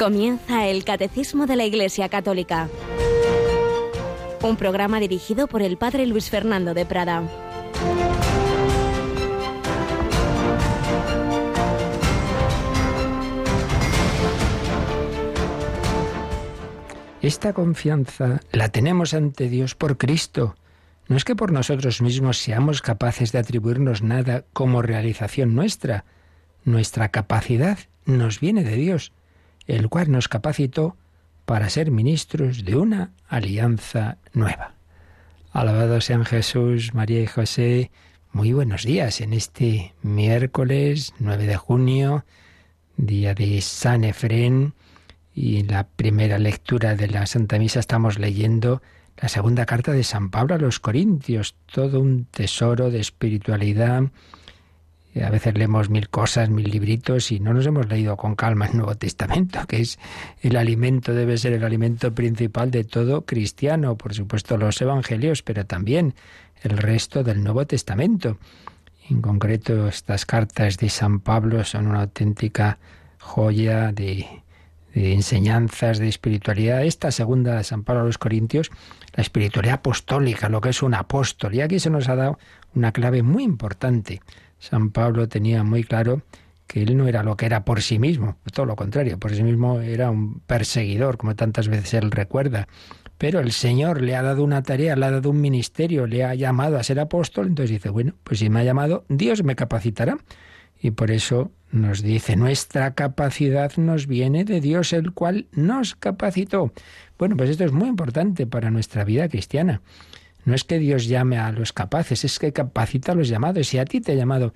Comienza el Catecismo de la Iglesia Católica, un programa dirigido por el Padre Luis Fernando de Prada. Esta confianza la tenemos ante Dios por Cristo. No es que por nosotros mismos seamos capaces de atribuirnos nada como realización nuestra. Nuestra capacidad nos viene de Dios el cual nos capacitó para ser ministros de una alianza nueva. Alabado sean Jesús, María y José. Muy buenos días en este miércoles 9 de junio, día de San Efrén, y en la primera lectura de la Santa Misa estamos leyendo la segunda carta de San Pablo a los Corintios, todo un tesoro de espiritualidad a veces leemos mil cosas, mil libritos y no nos hemos leído con calma el Nuevo Testamento, que es el alimento, debe ser el alimento principal de todo cristiano, por supuesto los evangelios, pero también el resto del Nuevo Testamento. En concreto, estas cartas de San Pablo son una auténtica joya de, enseñanzas, de espiritualidad. Esta segunda de San Pablo a los Corintios, la espiritualidad apostólica, lo que es un apóstol. Y aquí se nos ha dado una clave muy importante San Pablo tenía muy claro que él no era lo que era por sí mismo, todo lo contrario, por sí mismo era un perseguidor, como tantas veces él recuerda. Pero el Señor le ha dado una tarea, le ha dado un ministerio, le ha llamado a ser apóstol, entonces dice, bueno, pues si me ha llamado, Dios me capacitará. Y por eso nos dice, nuestra capacidad nos viene de Dios, el cual nos capacitó. Bueno, pues esto es muy importante para nuestra vida cristiana. No es que Dios llame a los capaces, es que capacita a los llamados. Si a ti te ha llamado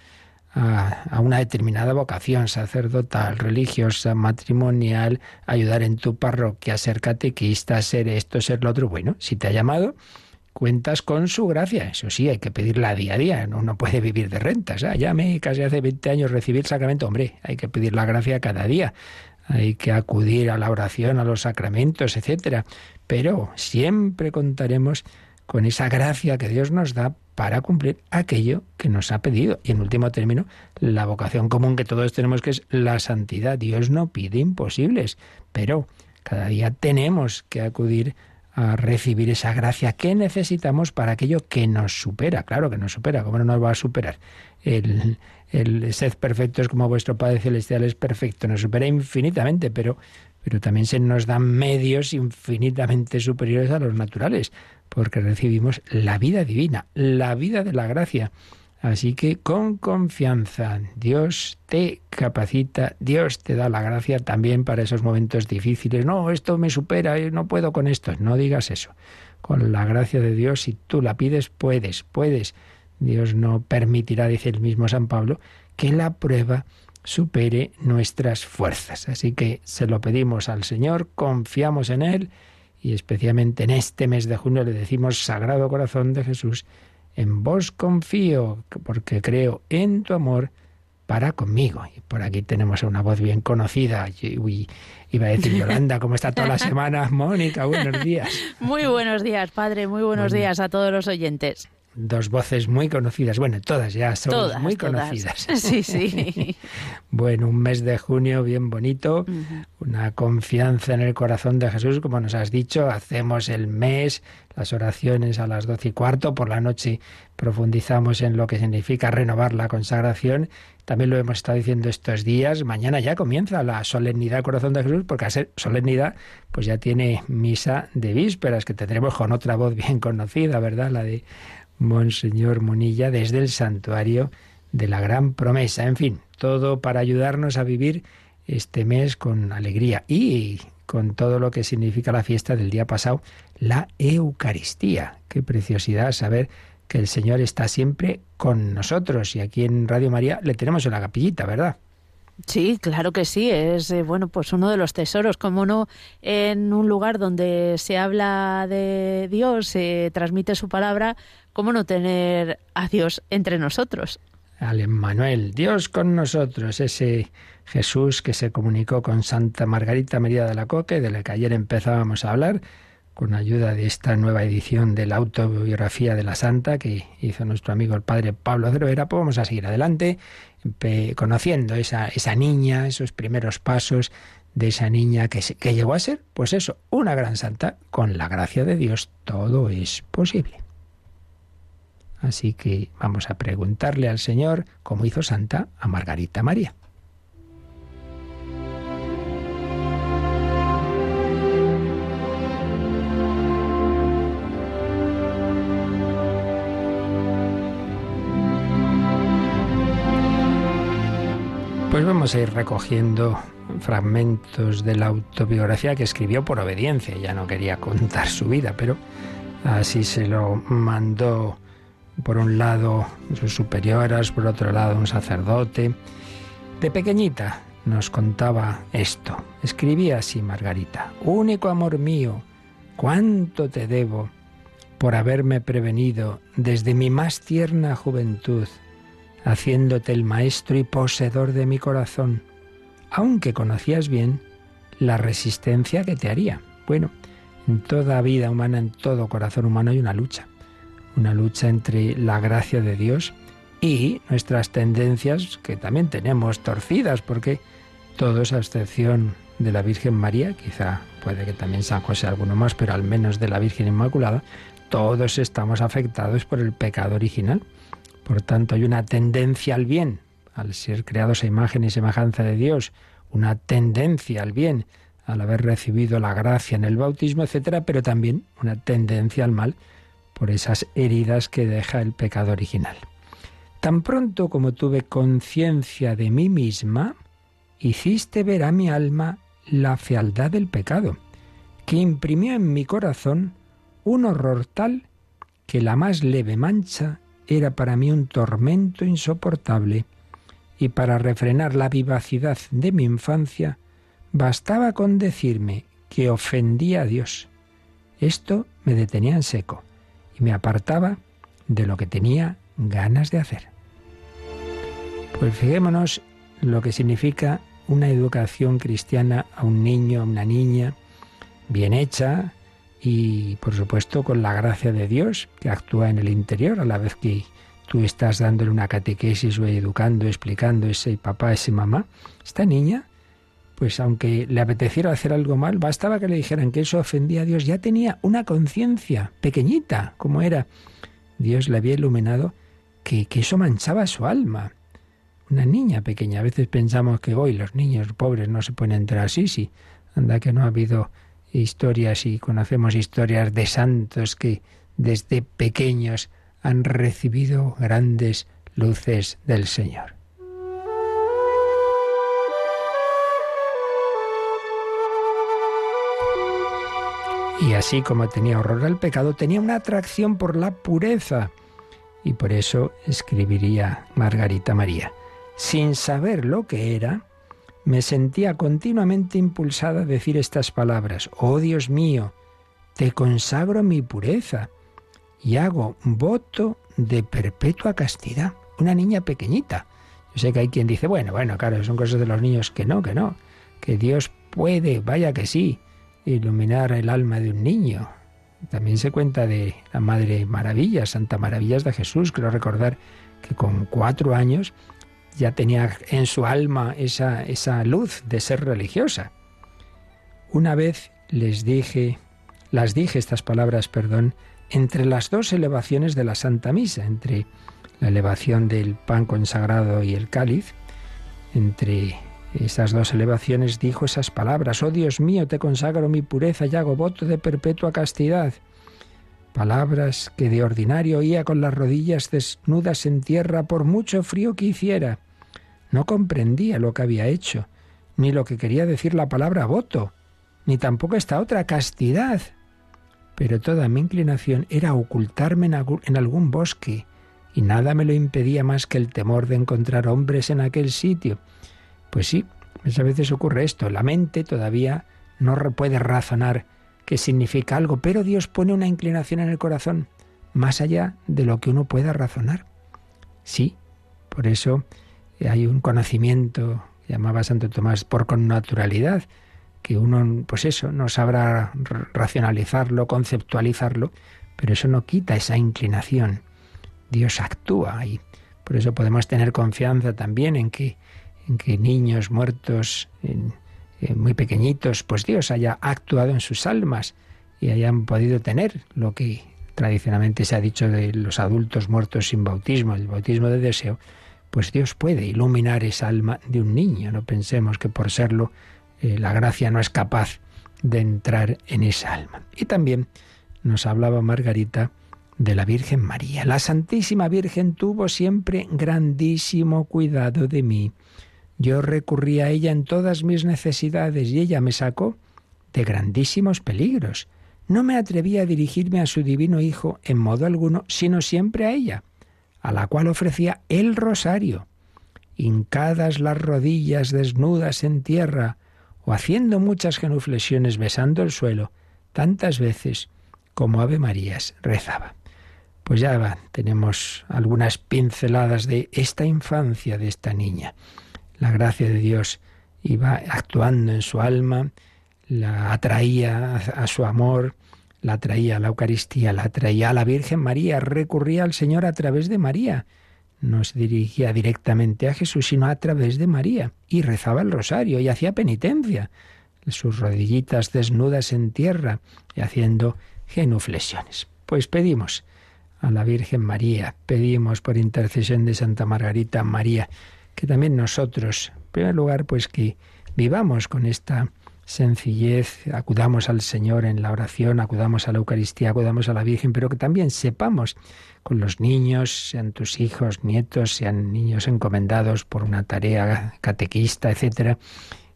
a, una determinada vocación sacerdotal, religiosa, matrimonial, ayudar en tu parroquia, ser catequista, ser esto, ser lo otro, bueno, si te ha llamado, cuentas con su gracia. Eso sí, hay que pedirla día a día. No puede vivir de rentas. Ah, ya me casi hace 20 años recibir el sacramento. Hombre, hay que pedir la gracia cada día. Hay que acudir a la oración, a los sacramentos, etcétera. Pero siempre contaremos con esa gracia que Dios nos da para cumplir aquello que nos ha pedido. Y en último término, la vocación común que todos tenemos que es la santidad. Dios no pide imposibles, pero cada día tenemos que acudir a recibir esa gracia que necesitamos para aquello que nos supera. Claro que nos supera, ¿cómo no nos va a superar? El, el sed perfecto es como vuestro Padre Celestial es perfecto, nos supera infinitamente, pero, pero también se nos dan medios infinitamente superiores a los naturales porque recibimos la vida divina, la vida de la gracia. Así que con confianza, Dios te capacita, Dios te da la gracia también para esos momentos difíciles. No, esto me supera, no puedo con esto. No digas eso. Con la gracia de Dios, si tú la pides, puedes, puedes. Dios no permitirá, dice el mismo San Pablo, que la prueba supere nuestras fuerzas. Así que se lo pedimos al Señor, confiamos en Él y especialmente en este mes de junio le decimos, Sagrado Corazón de Jesús, en vos confío, porque creo en tu amor para conmigo. Y por aquí tenemos una voz bien conocida. Uy, iba a decir Yolanda, ¿cómo está toda la semana? Mónica, buenos días. Muy buenos días, padre, muy buenos días a todos los oyentes dos voces muy conocidas. Bueno, todas ya son muy conocidas. Sí, sí. bueno, un mes de junio bien bonito, una confianza en el corazón de Jesús, como nos has dicho. Hacemos el mes, las oraciones a las doce y cuarto, por la noche profundizamos en lo que significa renovar la consagración. También lo hemos estado diciendo estos días. Mañana ya comienza la solemnidad del corazón de Jesús, porque a ser solemnidad, pues ya tiene misa de vísperas, que tendremos con otra voz bien conocida, ¿verdad? La de Monseñor Monilla desde el santuario de la Gran Promesa. En fin, todo para ayudarnos a vivir este mes con alegría y con todo lo que significa la fiesta del día pasado, la Eucaristía. Qué preciosidad saber que el Señor está siempre con nosotros y aquí en Radio María le tenemos en la capillita, ¿verdad? Sí, claro que sí, es eh, bueno, pues uno de los tesoros, como no en un lugar donde se habla de Dios, se transmite su palabra, cómo no tener a Dios entre nosotros. Al Emmanuel, Dios con nosotros, ese Jesús que se comunicó con Santa Margarita María de la Coque, de la que ayer empezábamos a hablar, con ayuda de esta nueva edición de la autobiografía de la Santa que hizo nuestro amigo el padre Pablo Cervera, pues vamos a seguir adelante conociendo esa, esa niña, esos primeros pasos de esa niña que, que llegó a ser, pues eso, una gran santa. Con la gracia de Dios todo es posible. Así que vamos a preguntarle al Señor cómo hizo santa a Margarita María. Pues vamos a ir recogiendo fragmentos de la autobiografía que escribió por obediencia. Ya no quería contar su vida, pero así se lo mandó por un lado sus superioras, por otro lado un sacerdote. De pequeñita nos contaba esto. Escribía así Margarita, único amor mío, cuánto te debo por haberme prevenido desde mi más tierna juventud haciéndote el maestro y poseedor de mi corazón, aunque conocías bien la resistencia que te haría. Bueno, en toda vida humana, en todo corazón humano hay una lucha, una lucha entre la gracia de Dios y nuestras tendencias que también tenemos torcidas, porque todos, a excepción de la Virgen María, quizá puede que también San José alguno más, pero al menos de la Virgen Inmaculada, todos estamos afectados por el pecado original. Por tanto, hay una tendencia al bien, al ser creados a imagen y semejanza de Dios, una tendencia al bien, al haber recibido la gracia en el bautismo, etcétera, pero también una tendencia al mal por esas heridas que deja el pecado original. Tan pronto como tuve conciencia de mí misma, hiciste ver a mi alma la fealdad del pecado, que imprimió en mi corazón un horror tal que la más leve mancha era para mí un tormento insoportable, y para refrenar la vivacidad de mi infancia, bastaba con decirme que ofendía a Dios. Esto me detenía en seco y me apartaba de lo que tenía ganas de hacer. Pues fijémonos lo que significa una educación cristiana a un niño, a una niña, bien hecha, y por supuesto con la gracia de Dios que actúa en el interior a la vez que tú estás dándole una catequesis o educando, explicando ese papá, ese mamá. Esta niña, pues aunque le apeteciera hacer algo mal, bastaba que le dijeran que eso ofendía a Dios, ya tenía una conciencia pequeñita como era. Dios le había iluminado que, que eso manchaba su alma. Una niña pequeña. A veces pensamos que hoy los niños pobres no se pueden entrar así, sí. Anda que no ha habido historias y conocemos historias de santos que desde pequeños han recibido grandes luces del Señor. Y así como tenía horror al pecado, tenía una atracción por la pureza. Y por eso escribiría Margarita María. Sin saber lo que era, me sentía continuamente impulsada a decir estas palabras, oh Dios mío, te consagro mi pureza y hago voto de perpetua castidad. Una niña pequeñita. Yo sé que hay quien dice, bueno, bueno, claro, son cosas de los niños que no, que no, que Dios puede, vaya que sí, iluminar el alma de un niño. También se cuenta de la Madre Maravilla, Santa Maravillas de Jesús, quiero recordar que con cuatro años ya tenía en su alma esa, esa luz de ser religiosa. Una vez les dije, las dije estas palabras, perdón, entre las dos elevaciones de la Santa Misa, entre la elevación del pan consagrado y el cáliz, entre esas dos elevaciones dijo esas palabras, oh Dios mío, te consagro mi pureza y hago voto de perpetua castidad. Palabras que de ordinario oía con las rodillas desnudas en tierra por mucho frío que hiciera. No comprendía lo que había hecho, ni lo que quería decir la palabra voto, ni tampoco esta otra castidad. Pero toda mi inclinación era ocultarme en algún bosque, y nada me lo impedía más que el temor de encontrar hombres en aquel sitio. Pues sí, muchas veces ocurre esto. La mente todavía no puede razonar qué significa algo, pero Dios pone una inclinación en el corazón más allá de lo que uno pueda razonar. Sí, por eso hay un conocimiento, llamaba Santo Tomás, por connaturalidad, que uno, pues eso, no sabrá racionalizarlo, conceptualizarlo, pero eso no quita esa inclinación. Dios actúa y por eso podemos tener confianza también en que, en que niños muertos muy pequeñitos, pues Dios haya actuado en sus almas y hayan podido tener lo que tradicionalmente se ha dicho de los adultos muertos sin bautismo, el bautismo de deseo, pues Dios puede iluminar esa alma de un niño. No pensemos que por serlo eh, la gracia no es capaz de entrar en esa alma. Y también nos hablaba Margarita de la Virgen María. La Santísima Virgen tuvo siempre grandísimo cuidado de mí. Yo recurrí a ella en todas mis necesidades y ella me sacó de grandísimos peligros. No me atreví a dirigirme a su divino Hijo en modo alguno, sino siempre a ella a la cual ofrecía el rosario, hincadas las rodillas desnudas en tierra, o haciendo muchas genuflexiones besando el suelo, tantas veces como Ave Marías rezaba. Pues ya tenemos algunas pinceladas de esta infancia de esta niña. La gracia de Dios iba actuando en su alma, la atraía a su amor, la traía a la Eucaristía, la traía a la Virgen María, recurría al Señor a través de María. No se dirigía directamente a Jesús, sino a través de María. Y rezaba el rosario y hacía penitencia, sus rodillitas desnudas en tierra y haciendo genuflexiones. Pues pedimos a la Virgen María, pedimos por intercesión de Santa Margarita María, que también nosotros, en primer lugar, pues que vivamos con esta sencillez, acudamos al Señor en la oración, acudamos a la Eucaristía, acudamos a la Virgen, pero que también sepamos con los niños, sean tus hijos, nietos, sean niños encomendados por una tarea catequista, etcétera,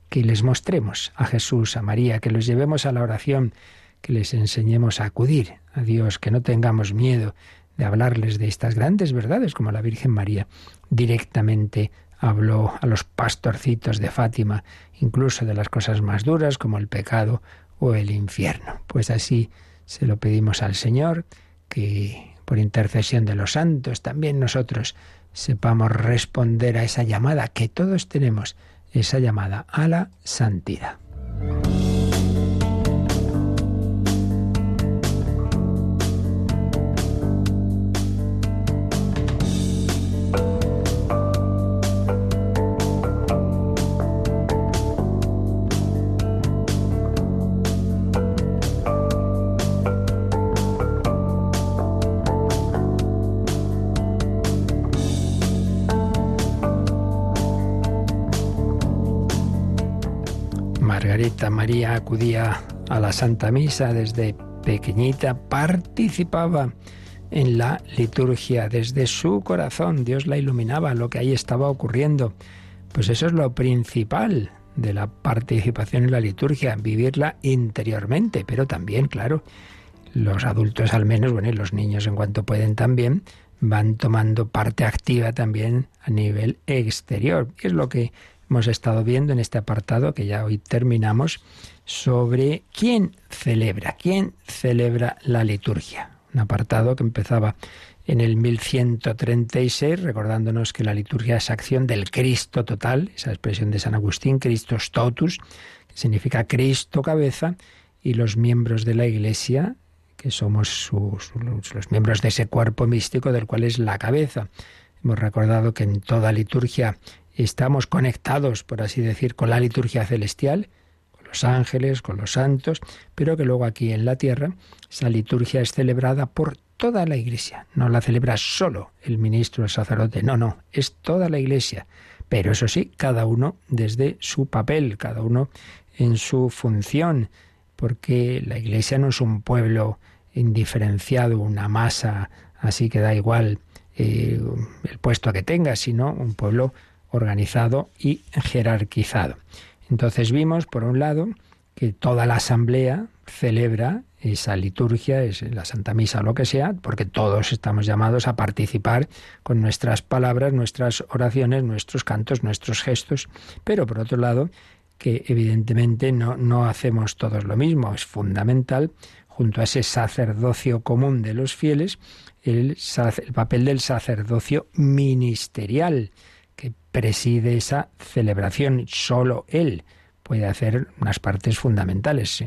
que les mostremos a Jesús, a María, que los llevemos a la oración, que les enseñemos a acudir a Dios, que no tengamos miedo de hablarles de estas grandes verdades como la Virgen María directamente habló a los pastorcitos de Fátima, incluso de las cosas más duras como el pecado o el infierno. Pues así se lo pedimos al Señor, que por intercesión de los santos también nosotros sepamos responder a esa llamada que todos tenemos, esa llamada a la santidad. María acudía a la Santa Misa desde pequeñita, participaba en la liturgia desde su corazón, Dios la iluminaba, lo que ahí estaba ocurriendo. Pues eso es lo principal de la participación en la liturgia, vivirla interiormente, pero también, claro, los adultos al menos, bueno, y los niños en cuanto pueden también, van tomando parte activa también a nivel exterior. Es lo que hemos estado viendo en este apartado que ya hoy terminamos sobre quién celebra, quién celebra la liturgia. Un apartado que empezaba en el 1136, recordándonos que la liturgia es acción del Cristo total, esa expresión de San Agustín, Christos totus, que significa Cristo cabeza, y los miembros de la Iglesia, que somos los miembros de ese cuerpo místico del cual es la cabeza. Hemos recordado que en toda liturgia estamos conectados, por así decir, con la liturgia celestial, con los ángeles, con los santos, pero que luego aquí en la tierra esa liturgia es celebrada por toda la iglesia. No la celebra solo el ministro, el sacerdote, no, no, es toda la iglesia. Pero eso sí, cada uno desde su papel, cada uno en su función, porque la iglesia no es un pueblo indiferenciado, una masa así que da igual eh, el puesto que tenga, sino un pueblo organizado y jerarquizado. Entonces vimos, por un lado, que toda la asamblea celebra esa liturgia, es la Santa Misa lo que sea, porque todos estamos llamados a participar con nuestras palabras, nuestras oraciones, nuestros cantos, nuestros gestos, pero por otro lado, que evidentemente no, no hacemos todos lo mismo, es fundamental, junto a ese sacerdocio común de los fieles, el, el papel del sacerdocio ministerial, preside esa celebración. Solo Él puede hacer unas partes fundamentales.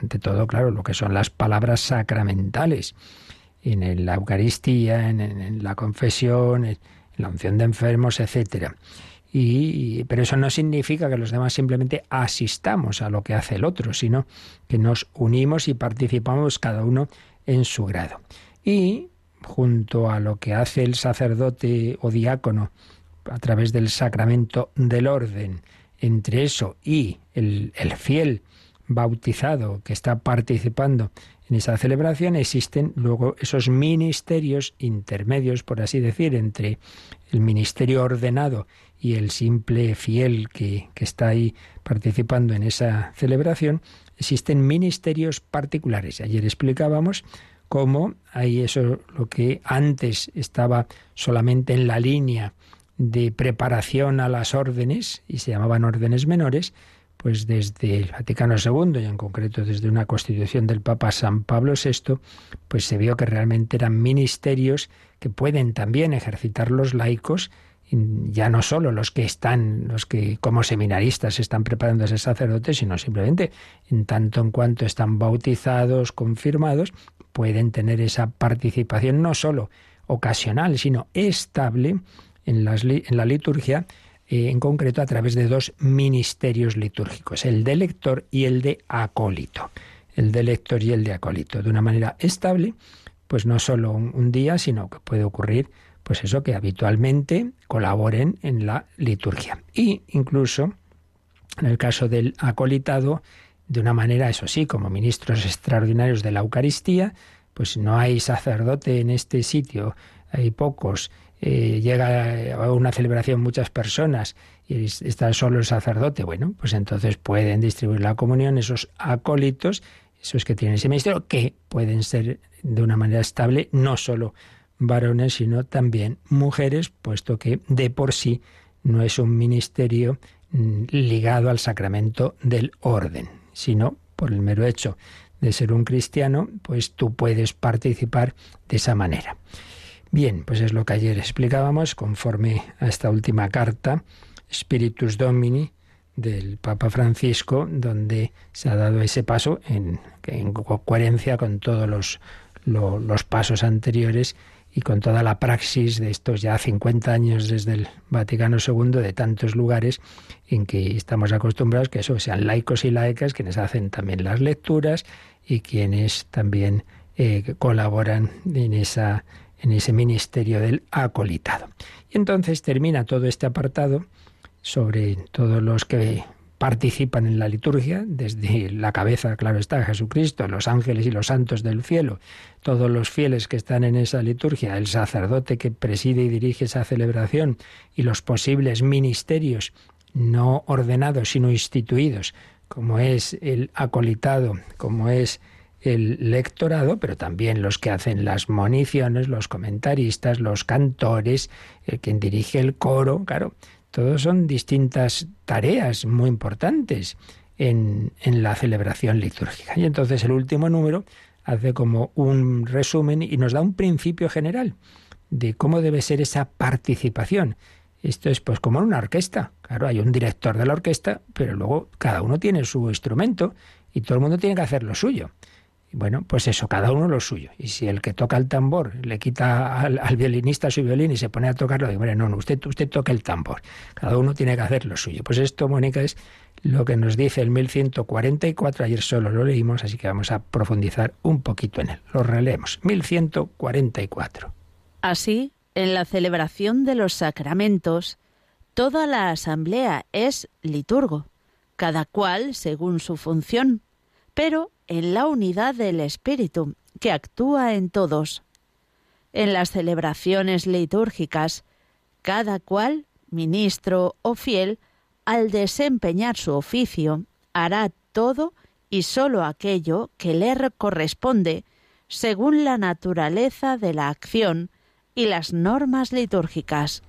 ante todo, claro, lo que son las palabras sacramentales. En la Eucaristía, en, la confesión, en la unción de enfermos, etc. Y, pero eso no significa que los demás simplemente asistamos a lo que hace el otro, sino que nos unimos y participamos cada uno en su grado. Y junto a lo que hace el sacerdote o diácono a través del sacramento del orden, entre eso y el, el fiel bautizado que está participando en esa celebración existen luego esos ministerios intermedios, por así decir, entre el ministerio ordenado y el simple fiel que, que, está ahí participando en esa celebración, existen ministerios particulares. Ayer explicábamos cómo hay eso, lo que antes estaba solamente en la línea de preparación a las órdenes, y se llamaban órdenes menores, pues desde el Vaticano II y en concreto desde una constitución del Papa San Pablo VI, pues se vio que realmente eran ministerios que pueden también ejercitar los laicos, ya no solo los que están, los que como seminaristas están preparando a ser sacerdotes, sino simplemente en tanto en cuanto están bautizados, confirmados, pueden tener esa participación no solo ocasional, sino estable en, la liturgia eh, en concreto a través de dos ministerios litúrgicos, el de lector y el de acólito. El de lector y el de acólito, de una manera estable, pues no solo un, día, sino que puede ocurrir, pues eso, que habitualmente colaboren en la liturgia. Y incluso, en el caso del acolitado, de una manera, eso sí, como ministros extraordinarios de la Eucaristía, pues no hay sacerdote en este sitio, hay pocos, eh, llega a una celebración muchas personas y está solo el sacerdote, bueno, pues entonces pueden distribuir la comunión esos acólitos, esos que tienen ese ministerio, que pueden ser de una manera estable no solo varones, sino también mujeres, puesto que de por sí no es un ministerio mm, ligado al sacramento del orden, sino por el mero hecho de ser un cristiano, pues tú puedes participar de esa manera. Bien, pues es lo que ayer explicábamos conforme a esta última carta, Spiritus Domini, del Papa Francisco, donde se ha dado ese paso en, coherencia con todos los, los pasos anteriores y con toda la praxis de estos ya 50 años desde el Vaticano II, de tantos lugares en que estamos acostumbrados que eso sean laicos y laicas quienes hacen también las lecturas y quienes también eh, colaboran en esa en ese ministerio del acolitado. Y entonces termina todo este apartado sobre todos los que participan en la liturgia, desde la cabeza, claro está, Jesucristo, los ángeles y los santos del cielo, todos los fieles que están en esa liturgia, el sacerdote que preside y dirige esa celebración y los posibles ministerios no ordenados, sino instituidos, como es el acolitado, como es el lectorado, pero también los que hacen las moniciones, los comentaristas, los cantores, el quien dirige el coro, claro, todos son distintas tareas muy importantes en, en la celebración litúrgica. Y entonces el último número hace como un resumen y nos da un principio general de cómo debe ser esa participación. Esto es pues como en una orquesta. Claro, hay un director de la orquesta, pero luego cada uno tiene su instrumento y todo el mundo tiene que hacer lo suyo. Bueno, pues eso, cada uno lo suyo. Y si el que toca el tambor le quita al, violinista su violín y se pone a tocarlo, digo, bueno, no, no, usted, usted toca el tambor. Cada uno tiene que hacer lo suyo. Pues esto, Mónica, es lo que nos dice el 1144. Ayer solo lo leímos, así que vamos a profundizar un poquito en él. Lo releemos. 1144. Así, en la celebración de los sacramentos, toda la asamblea es liturgo, cada cual según su función, pero en la unidad del Espíritu, que actúa en todos. En las celebraciones litúrgicas, cada cual, ministro o fiel, al desempeñar su oficio, hará todo y sólo aquello que le corresponde, según la naturaleza de la acción y las normas litúrgicas.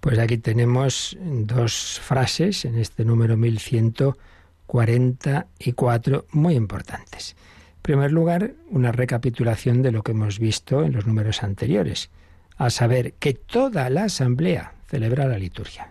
Pues aquí tenemos dos frases en este número 1100 44 muy importantes. En primer lugar, una recapitulación de lo que hemos visto en los números anteriores, a saber que toda la asamblea celebra la liturgia.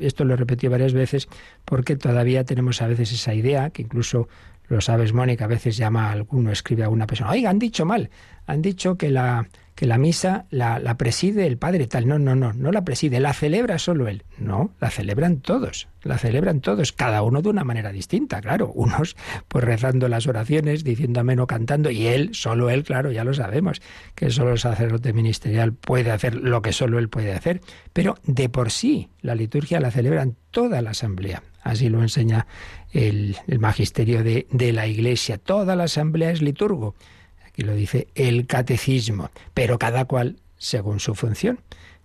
Esto lo he repetido varias veces porque todavía tenemos a veces esa idea, que incluso lo sabes, Mónica, a veces llama a alguno, escribe a una persona, oiga, han dicho mal, han dicho que la, que la misa la, preside el padre tal. No, no, no, no la preside, la celebra solo él. No, la celebran todos, la celebran todos, cada uno de una manera distinta, claro. Unos pues rezando las oraciones, diciendo amén o cantando, y él, solo él, claro, ya lo sabemos, que solo el sacerdote ministerial puede hacer lo que solo él puede hacer. Pero de por sí, la liturgia la celebran toda la asamblea. Así lo enseña el, magisterio de, la Iglesia. Toda la asamblea es liturgo y lo dice el catecismo, pero cada cual según su función.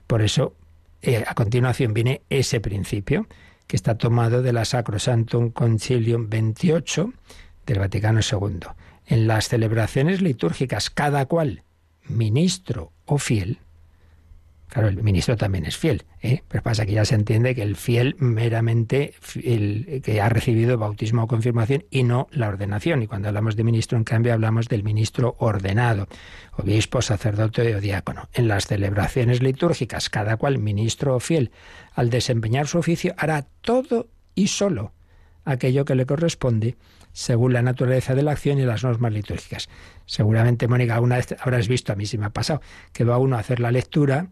Por eso, eh, a continuación viene ese principio que está tomado de la Sacrosanctum Concilium 28 del Vaticano II. En las celebraciones litúrgicas, cada cual, ministro o fiel, Claro, el ministro también es fiel, ¿eh? pero pasa que ya se entiende que el fiel meramente el que ha recibido bautismo o confirmación y no la ordenación. Y cuando hablamos de ministro, en cambio, hablamos del ministro ordenado, obispo, sacerdote o diácono. En las celebraciones litúrgicas, cada cual, ministro o fiel, al desempeñar su oficio, hará todo y solo aquello que le corresponde según la naturaleza de la acción y las normas litúrgicas. Seguramente, Mónica, alguna vez habrás visto, a mí sí me ha pasado, que va uno a hacer la lectura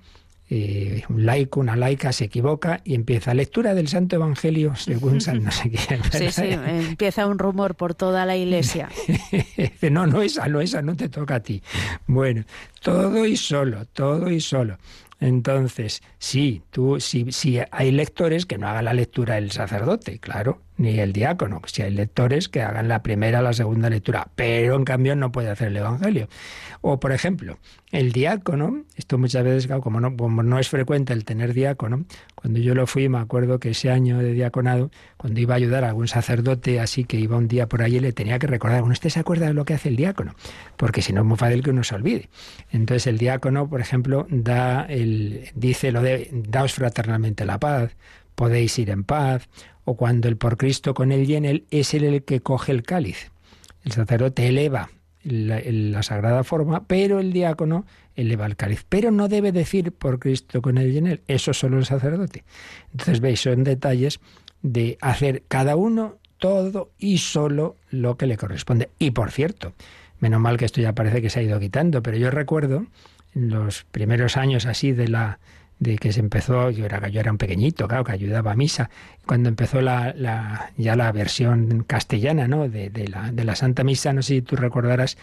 eh, un laico, una laica se equivoca y empieza lectura del Santo Evangelio según San no sé quién. Sí, sí, empieza un rumor por toda la iglesia. no, no esa, no esa, no te toca a ti. Bueno, todo y solo, todo y solo. Entonces, sí, tú, si, si hay lectores que no hagan la lectura el sacerdote, claro, ni el diácono, si hay lectores que hagan la primera, la segunda lectura, pero en cambio no puede hacer el Evangelio. O, por ejemplo, el diácono, esto muchas veces, como no, como no es frecuente el tener diácono, cuando yo lo fui, me acuerdo que ese año de diaconado, cuando iba a ayudar a algún sacerdote así que iba un día por allí, le tenía que recordar, bueno, usted se acuerda de lo que hace el diácono, porque si no es muy fácil que uno se olvide. Entonces el diácono, por ejemplo, da el, dice lo de daos fraternalmente la paz, podéis ir en paz, o cuando el por Cristo con él y en él es el que coge el cáliz. El sacerdote eleva la, la, sagrada forma, pero el diácono eleva el cáliz. Pero no debe decir por Cristo con él y en él, eso solo el sacerdote. Entonces veis, son detalles de hacer cada uno todo y solo lo que le corresponde. Y por cierto, menos mal que esto ya parece que se ha ido quitando, pero yo recuerdo en los primeros años así de la de que se empezó, yo era, yo era un pequeñito, claro, que ayudaba a misa, cuando empezó la, la ya la versión castellana, ¿no? De, de, la, de la Santa Misa, no sé si tú recordarás,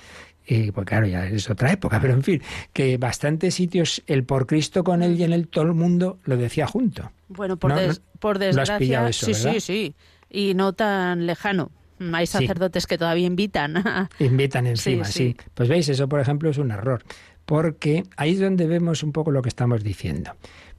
eh, pues claro, ya es otra época, pero en fin, que bastantes sitios, el por Cristo con él y en él, todo el mundo lo decía junto. Bueno, por, ¿No? des, por desgracia, eso, sí, ¿verdad? sí, sí, y no tan lejano. Hay sacerdotes sí. que todavía invitan. Invitan encima, sí, sí. Pues veis, eso por ejemplo es un error porque ahí es donde vemos un poco lo que estamos diciendo.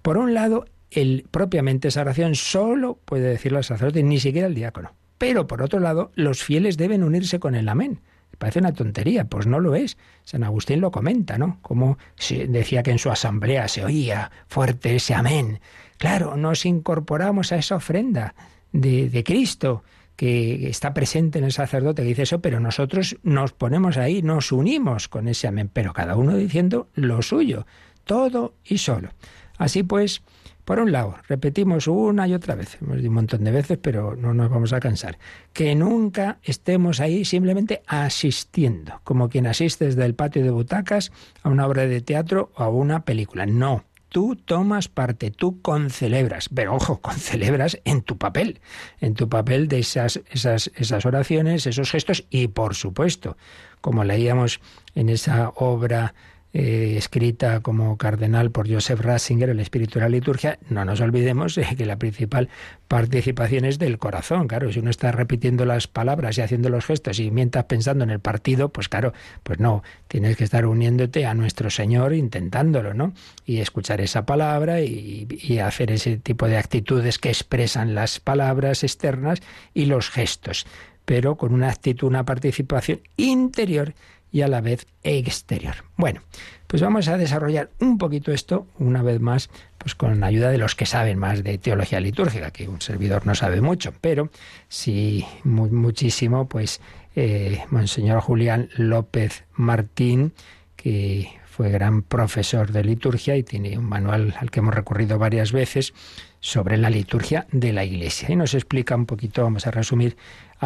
Por un lado, el, propiamente esa oración solo puede decirlo el sacerdote, ni siquiera el diácono. Pero por otro lado, los fieles deben unirse con el amén. Parece una tontería, pues no lo es. San Agustín lo comenta, ¿no? Como decía que en su asamblea se oía fuerte ese amén. Claro, nos incorporamos a esa ofrenda de, de Cristo que está presente en el sacerdote que dice eso, pero nosotros nos ponemos ahí, nos unimos con ese amén, pero cada uno diciendo lo suyo, todo y solo. Así pues, por un lado, repetimos una y otra vez, hemos dicho un montón de veces, pero no nos vamos a cansar, que nunca estemos ahí simplemente asistiendo, como quien asiste desde el patio de butacas a una obra de teatro o a una película. No, tú tomas parte, tú concelebras, pero ojo, concelebras en tu papel, en tu papel de esas, esas, esas oraciones, esos gestos y por supuesto, como leíamos en esa obra eh, escrita como cardenal por Joseph Ratzinger, el espíritu de la liturgia, no nos olvidemos eh, que la principal participación es del corazón. Claro, si uno está repitiendo las palabras y haciendo los gestos y mientras pensando en el partido, pues claro, pues no, tienes que estar uniéndote a nuestro Señor intentándolo, ¿no? Y escuchar esa palabra y, y hacer ese tipo de actitudes que expresan las palabras externas y los gestos, pero con una actitud, una participación interior y a la vez exterior. Bueno, pues vamos a desarrollar un poquito esto, una vez más, pues con la ayuda de los que saben más de teología litúrgica, que un servidor no sabe mucho, pero sí muchísimo, pues eh, Monseñor Julián López Martín, que fue gran profesor de liturgia y tiene un manual al que hemos recurrido varias veces sobre la liturgia de la Iglesia. Y nos explica un poquito, vamos a resumir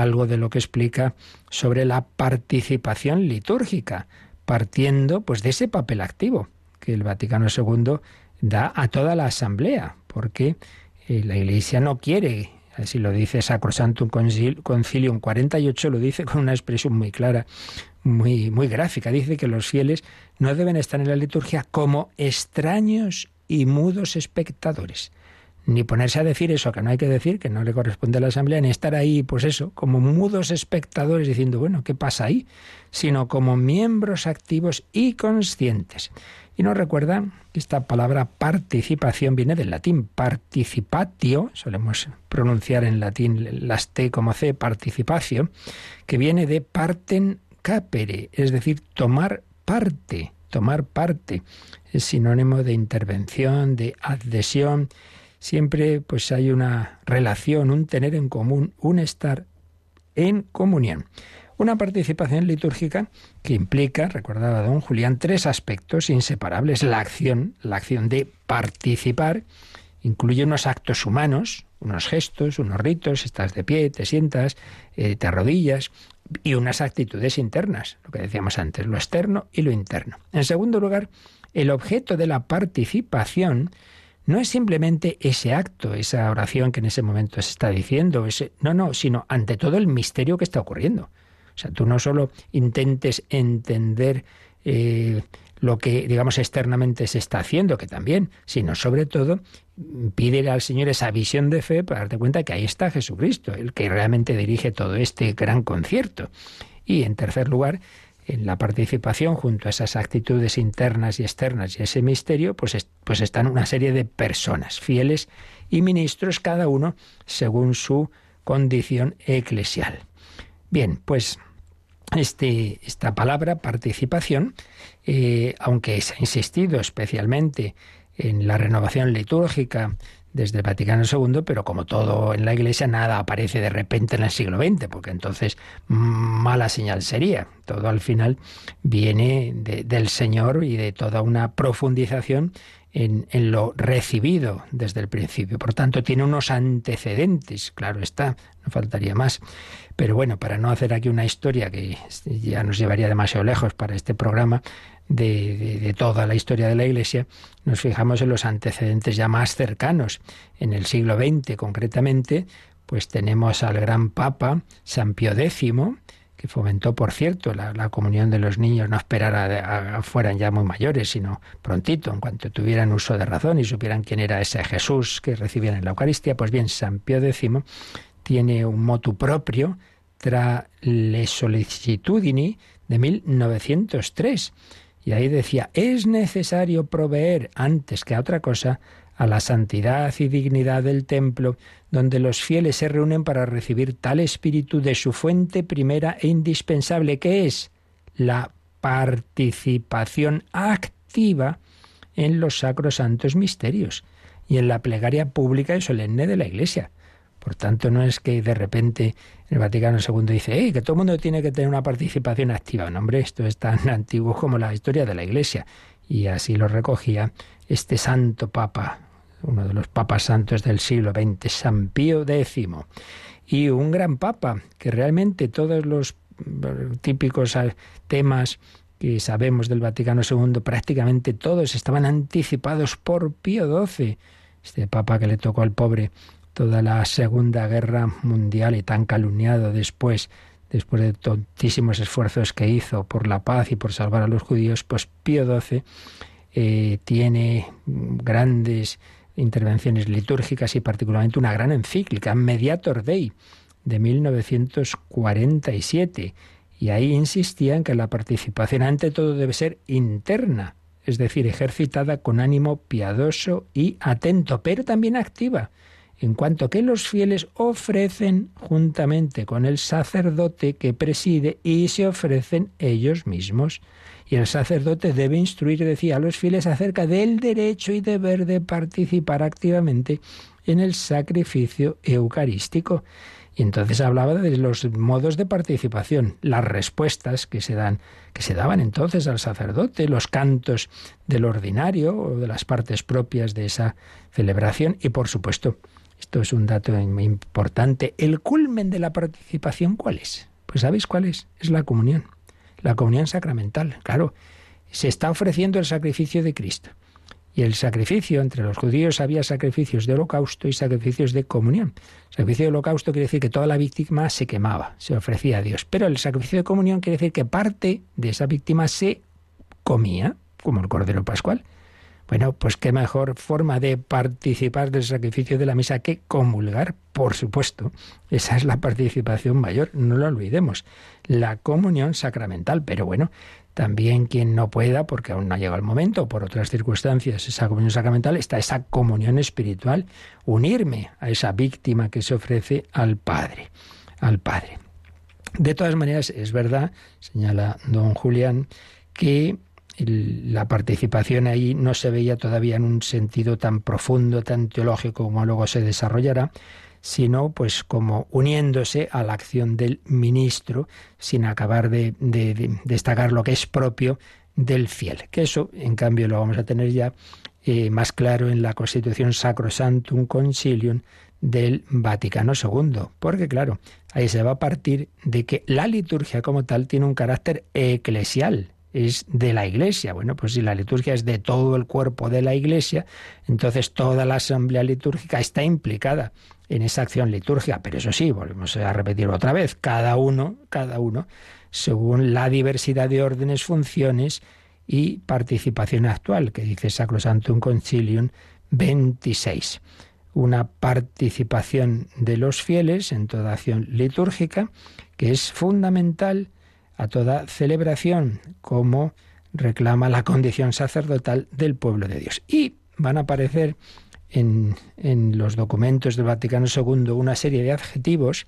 algo de lo que explica sobre la participación litúrgica, partiendo pues de ese papel activo que el Vaticano II da a toda la asamblea, porque eh, la Iglesia no quiere, así lo dice Sacrosantum Concilium 48, lo dice con una expresión muy clara, muy, muy gráfica. Dice que los fieles no deben estar en la liturgia como extraños y mudos espectadores ni ponerse a decir eso que no hay que decir, que no le corresponde a la Asamblea, ni estar ahí, pues eso, como mudos espectadores diciendo, bueno, ¿qué pasa ahí? Sino como miembros activos y conscientes. Y nos recuerda que esta palabra participación viene del latín participatio, solemos pronunciar en latín las T como C, participación, que viene de parten capere, es decir, tomar parte, tomar parte. Es sinónimo de intervención, de adhesión siempre pues hay una relación, un tener en común, un estar en comunión. Una participación litúrgica que implica, recordaba don Julián, tres aspectos inseparables. La acción, la acción de participar, incluye unos actos humanos, unos gestos, unos ritos, estás de pie, te sientas, eh, te arrodillas, y unas actitudes internas, lo que decíamos antes, lo externo y lo interno. En segundo lugar, el objeto de la participación no es simplemente ese acto, esa oración que en ese momento se está diciendo, ese, no, no, sino ante todo el misterio que está ocurriendo. O sea, tú no solo intentes entender eh, lo que, digamos, externamente se está haciendo, que también, sino sobre todo pídele al Señor esa visión de fe para darte cuenta que ahí está Jesucristo, el que realmente dirige todo este gran concierto. Y en tercer lugar, en la participación, junto a esas actitudes internas y externas y ese misterio, pues, pues están una serie de personas, fieles y ministros, cada uno según su condición eclesial. Bien, pues este, esta palabra, participación, eh, aunque se ha insistido especialmente en la renovación litúrgica desde el Vaticano II, pero como todo en la Iglesia, nada aparece de repente en el siglo XX, porque entonces mala señal sería. Todo al final viene del Señor y de toda una profundización en, en, lo recibido desde el principio. Por tanto, tiene unos antecedentes, claro está, no faltaría más. Pero bueno, para no hacer aquí una historia que ya nos llevaría demasiado lejos para este programa, de, toda la historia de la Iglesia, nos fijamos en los antecedentes ya más cercanos. En el siglo XX, concretamente, pues tenemos al gran Papa San Pío X, que fomentó, por cierto, la, comunión de los niños, no esperara a, fueran ya muy mayores, sino prontito, en cuanto tuvieran uso de razón y supieran quién era ese Jesús que recibían en la Eucaristía. Pues bien, San Pío X tiene un motu propio, tra le solicitudini, de 1903 y ahí decía, es necesario proveer, antes que a otra cosa, a la santidad y dignidad del templo, donde los fieles se reúnen para recibir tal espíritu de su fuente primera e indispensable, que es la participación activa en los sacros santos misterios y en la plegaria pública y solemne de la Iglesia. Por tanto, no es que de repente el Vaticano II dice que todo el mundo tiene que tener una participación activa. No, hombre, esto es tan antiguo como la historia de la Iglesia. Y así lo recogía este santo papa, uno de los papas santos del siglo XX, San Pío X. Y un gran papa, que realmente todos los típicos temas que sabemos del Vaticano II, prácticamente todos estaban anticipados por Pío XII. Este papa que le tocó al pobre toda la Segunda Guerra Mundial y tan calumniado después, después de tantísimos esfuerzos que hizo por la paz y por salvar a los judíos, pues Pío XII eh, tiene grandes intervenciones litúrgicas y particularmente una gran encíclica, Mediator Dei, de 1947. Y ahí insistía en que la participación ante todo debe ser interna, es decir, ejercitada con ánimo piadoso y atento, pero también activa en cuanto que los fieles ofrecen juntamente con el sacerdote que preside y se ofrecen ellos mismos. Y el sacerdote debe instruir, decía, a los fieles acerca del derecho y deber de participar activamente en el sacrificio eucarístico. Y entonces hablaba de los modos de participación, las respuestas que se dan, que se daban entonces al sacerdote, los cantos del ordinario o de las partes propias de esa celebración y por supuesto, esto es un dato muy importante, el culmen de la participación ¿cuál es? Pues ¿sabéis cuál es? Es la comunión. La comunión sacramental, claro. Se está ofreciendo el sacrificio de Cristo. Y el sacrificio, entre los judíos había sacrificios de holocausto y sacrificios de comunión. El sacrificio de holocausto quiere decir que toda la víctima se quemaba, se ofrecía a Dios. Pero el sacrificio de comunión quiere decir que parte de esa víctima se comía, como el Cordero Pascual. Bueno, pues qué mejor forma de participar del sacrificio de la misa que comulgar, por supuesto. Esa es la participación mayor, no lo olvidemos. La comunión sacramental. Pero bueno, también quien no pueda, porque aún no ha llegado el momento, por otras circunstancias, esa comunión sacramental, está esa comunión espiritual, unirme a esa víctima que se ofrece al Padre, al Padre. De todas maneras, es verdad, señala don Julián, que la participación ahí no se veía todavía en un sentido tan profundo, tan teológico como luego se desarrollará, sino pues como uniéndose a la acción del ministro sin acabar de, destacar lo que es propio del fiel. Que eso, en cambio, lo vamos a tener ya eh, más claro en la Constitución Sacrosantum Concilium del Vaticano II, porque claro, ahí se va a partir de que la liturgia como tal tiene un carácter eclesial, es de la Iglesia. Bueno, pues si la liturgia es de todo el cuerpo de la Iglesia, entonces toda la asamblea litúrgica está implicada en esa acción litúrgica. Pero eso sí, volvemos a repetirlo otra vez, cada uno, cada uno, según la diversidad de órdenes, funciones y participación actual, que dice Sacrosantum Concilium 26. Una participación de los fieles en toda acción litúrgica que es fundamental a toda celebración, como reclama la condición sacerdotal del pueblo de Dios. Y van a aparecer en, en los documentos del Vaticano II una serie de adjetivos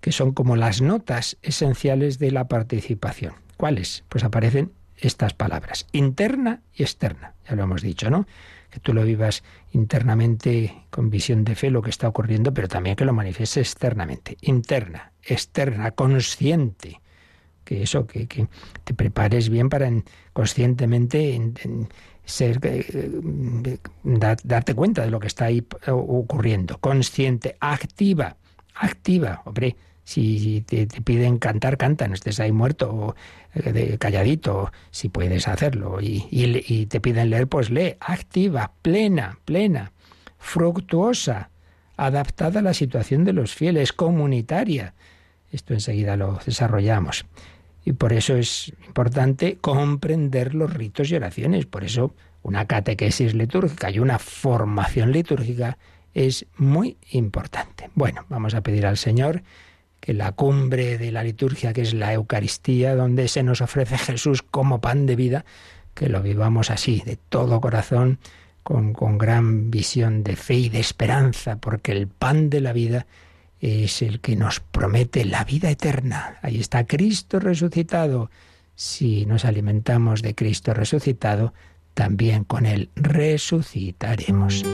que son como las notas esenciales de la participación. ¿Cuáles? Pues aparecen estas palabras, interna y externa, ya lo hemos dicho, ¿no? Que tú lo vivas internamente con visión de fe lo que está ocurriendo, pero también que lo manifiestes externamente. Interna, externa, consciente. Que eso, que, que te prepares bien para conscientemente ser eh, darte cuenta de lo que está ahí ocurriendo, consciente, activa, activa, hombre, si te, piden cantar, canta, no estés ahí muerto o eh, calladito, si puedes hacerlo, y, y, te piden leer, pues lee, activa, plena, plena, fructuosa, adaptada a la situación de los fieles, comunitaria. Esto enseguida lo desarrollamos. Y por eso es importante comprender los ritos y oraciones. Por eso una catequesis litúrgica y una formación litúrgica es muy importante. Bueno, vamos a pedir al Señor que la cumbre de la liturgia, que es la Eucaristía, donde se nos ofrece Jesús como pan de vida, que lo vivamos así, de todo corazón, con, con gran visión de fe y de esperanza, porque el pan de la vida es el que nos promete la vida eterna. Ahí está Cristo resucitado. Si nos alimentamos de Cristo resucitado, también con Él resucitaremos.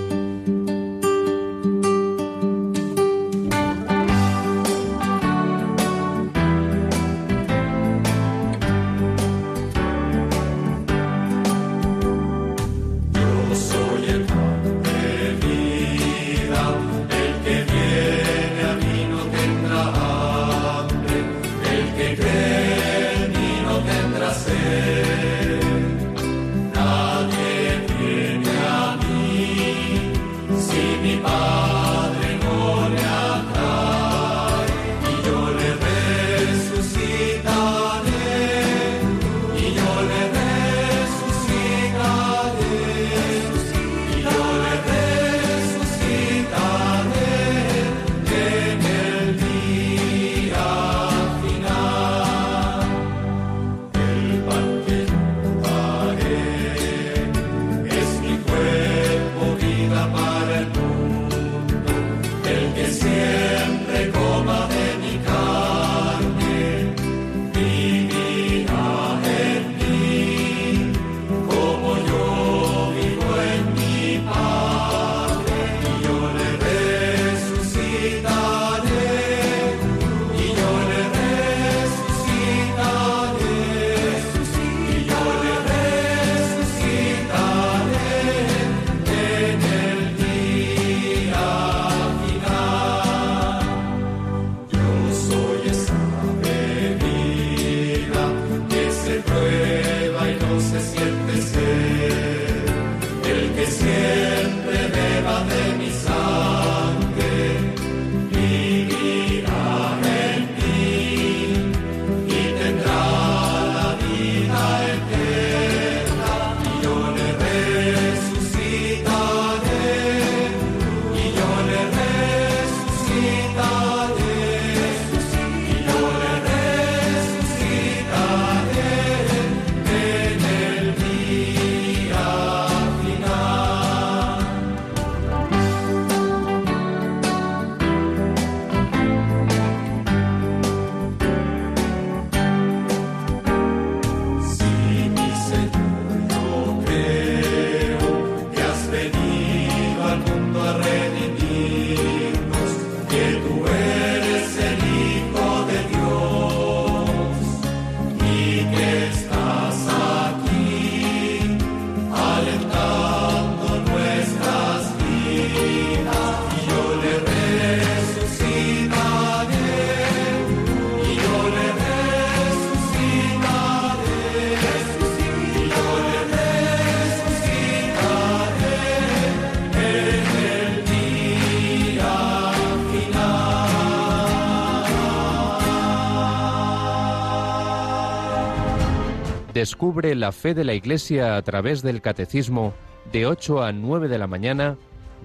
Descubre la fe de la Iglesia a través del Catecismo de 8 a 9 de la mañana,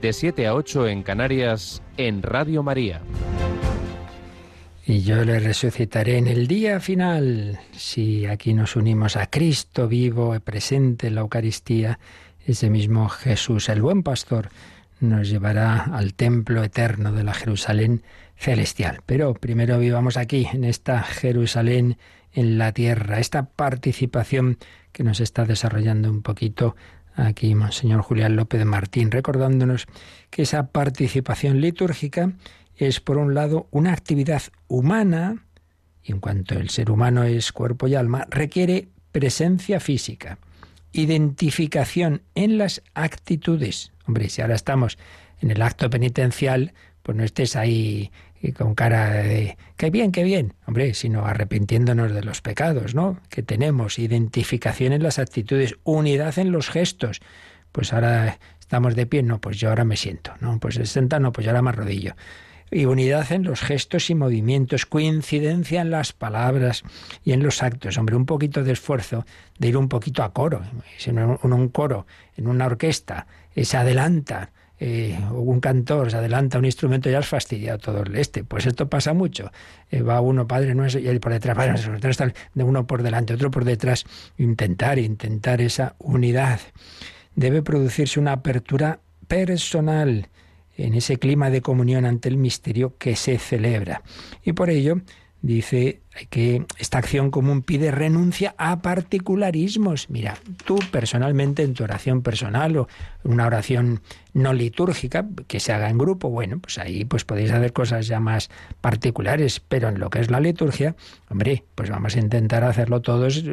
de 7 a 8 en Canarias, en Radio María. Y yo le resucitaré en el día final. Si aquí nos unimos a Cristo vivo y presente en la Eucaristía, ese mismo Jesús, el buen pastor, nos llevará al templo eterno de la Jerusalén celestial. Pero primero vivamos aquí, en esta Jerusalén en la tierra, esta participación que nos está desarrollando un poquito aquí Monseñor Julián López Martín, recordándonos que esa participación litúrgica es, por un lado, una actividad humana, y en cuanto el ser humano es cuerpo y alma, requiere presencia física, identificación en las actitudes. Hombre, si ahora estamos en el acto penitencial, pues no estés ahí y con cara de qué bien, qué bien, hombre, sino arrepintiéndonos de los pecados, ¿no? Que tenemos identificación en las actitudes, unidad en los gestos. Pues ahora estamos de pie, no, pues yo ahora me siento, no, pues senta, no, pues yo ahora me arrodillo. Y unidad en los gestos y movimientos, coincidencia en las palabras y en los actos. Hombre, un poquito de esfuerzo de ir un poquito a coro. Si no, un coro, en una orquesta, se adelanta eh, un cantor se adelanta un instrumento, ya has fastidiado todo el este. Pues esto pasa mucho. Eh, va uno, Padre Nuestro, y él por detrás, Padre Nuestro, de uno por delante, otro por detrás. Intentar, intentar esa unidad. Debe producirse una apertura personal en ese clima de comunión ante el misterio que se celebra. Y por ello, dice que esta acción común pide renuncia a particularismos. Mira, tú personalmente en tu oración personal o una oración no litúrgica que se haga en grupo, bueno, pues ahí pues podéis hacer cosas ya más particulares, pero en lo que es la liturgia, hombre, pues vamos a intentar hacerlo todos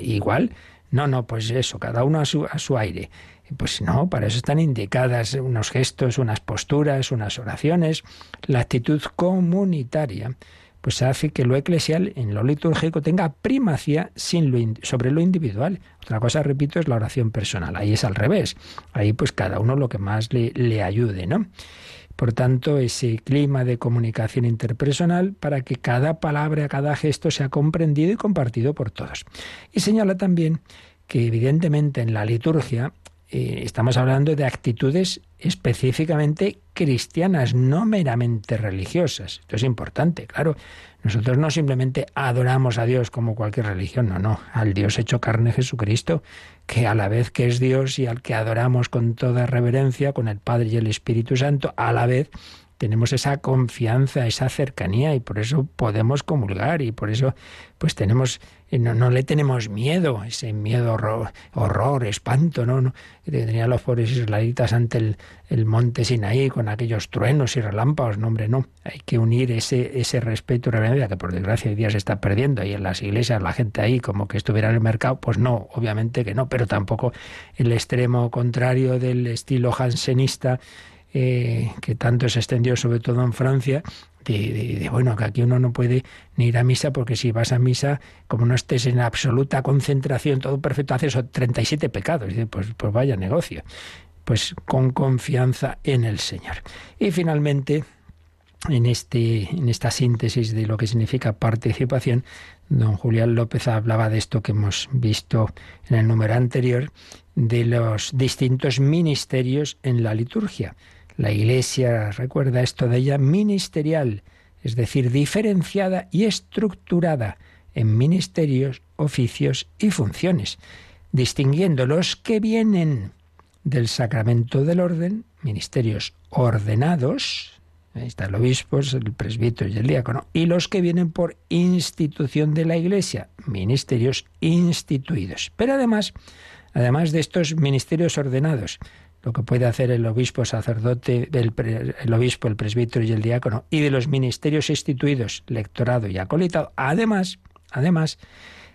igual. No, no, pues eso, cada uno a su, a su aire. Pues no, para eso están indicadas unos gestos, unas posturas, unas oraciones, la actitud comunitaria pues hace que lo eclesial en lo litúrgico tenga primacía sobre lo individual. Otra cosa, repito, es la oración personal. Ahí es al revés. Ahí pues cada uno lo que más le, le ayude, ¿no? Por tanto, ese clima de comunicación interpersonal para que cada palabra, cada gesto sea comprendido y compartido por todos. Y señala también que evidentemente en la liturgia eh, estamos hablando de actitudes específicamente cristianas, no meramente religiosas. Esto es importante, claro. Nosotros no simplemente adoramos a Dios como cualquier religión, no, no, al Dios hecho carne Jesucristo, que a la vez que es Dios y al que adoramos con toda reverencia, con el Padre y el Espíritu Santo, a la vez tenemos esa confianza, esa cercanía y por eso podemos comulgar y por eso pues tenemos no, le tenemos miedo, ese miedo, horror, espanto, ¿no? ¿no? que tenían los pobres israelitas ante el, el, monte Sinaí con aquellos truenos y relámpagos. No, hombre, no. Hay que unir ese, ese respeto y reverencia que por desgracia hoy día se está perdiendo y en las iglesias la gente ahí como que estuviera en el mercado. Pues no, obviamente que no, pero tampoco el extremo contrario del estilo jansenista eh, que tanto se extendió sobre todo en Francia, de, bueno, que aquí uno no puede ni ir a misa porque si vas a misa, como no estés en absoluta concentración, todo perfecto, haces 37 pecados. pues, pues vaya negocio. Pues con confianza en el Señor. Y finalmente, en, este, en esta síntesis de lo que significa participación, don Julián López hablaba de esto que hemos visto en el número anterior, de los distintos ministerios en la liturgia. La Iglesia, recuerda esto de ella, ministerial, es decir, diferenciada y estructurada en ministerios, oficios y funciones, distinguiendo los que vienen del sacramento del orden, ministerios ordenados, ahí está el obispo, el presbítero y el diácono, y los que vienen por institución de la Iglesia, ministerios instituidos. Pero además, además de estos ministerios ordenados, lo que puede hacer el obispo sacerdote, el, obispo, el presbítero y el diácono, y de los ministerios instituidos, lectorado y acolitado. Además, además,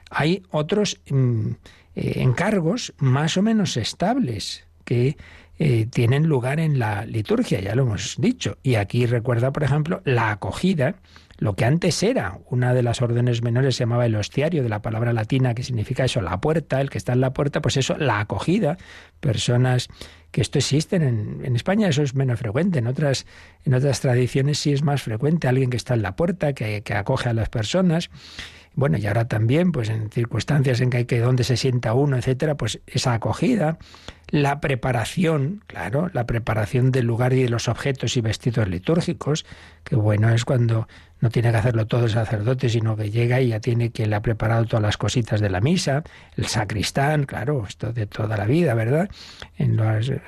hay otros mm, eh, encargos más o menos estables que eh, tienen lugar en la liturgia, ya lo hemos dicho. Y aquí recuerda, por ejemplo, la acogida, lo que antes era una de las órdenes menores se llamaba el hostiario, de la palabra latina que significa eso, la puerta, el que está en la puerta, pues eso, la acogida, personas que esto existen en, en, España, eso es menos frecuente, en otras, en otras tradiciones sí es más frecuente, alguien que está en la puerta, que, que acoge a las personas. Bueno, y ahora también, pues en circunstancias en que hay que donde se sienta uno, etcétera, pues esa acogida, la preparación, claro, la preparación del lugar y de los objetos y vestidos litúrgicos, que bueno es cuando no tiene que hacerlo todo el sacerdote, sino que llega y ya tiene que le ha preparado todas las cositas de la misa, el sacristán, claro, esto de toda la vida, ¿verdad? En las, en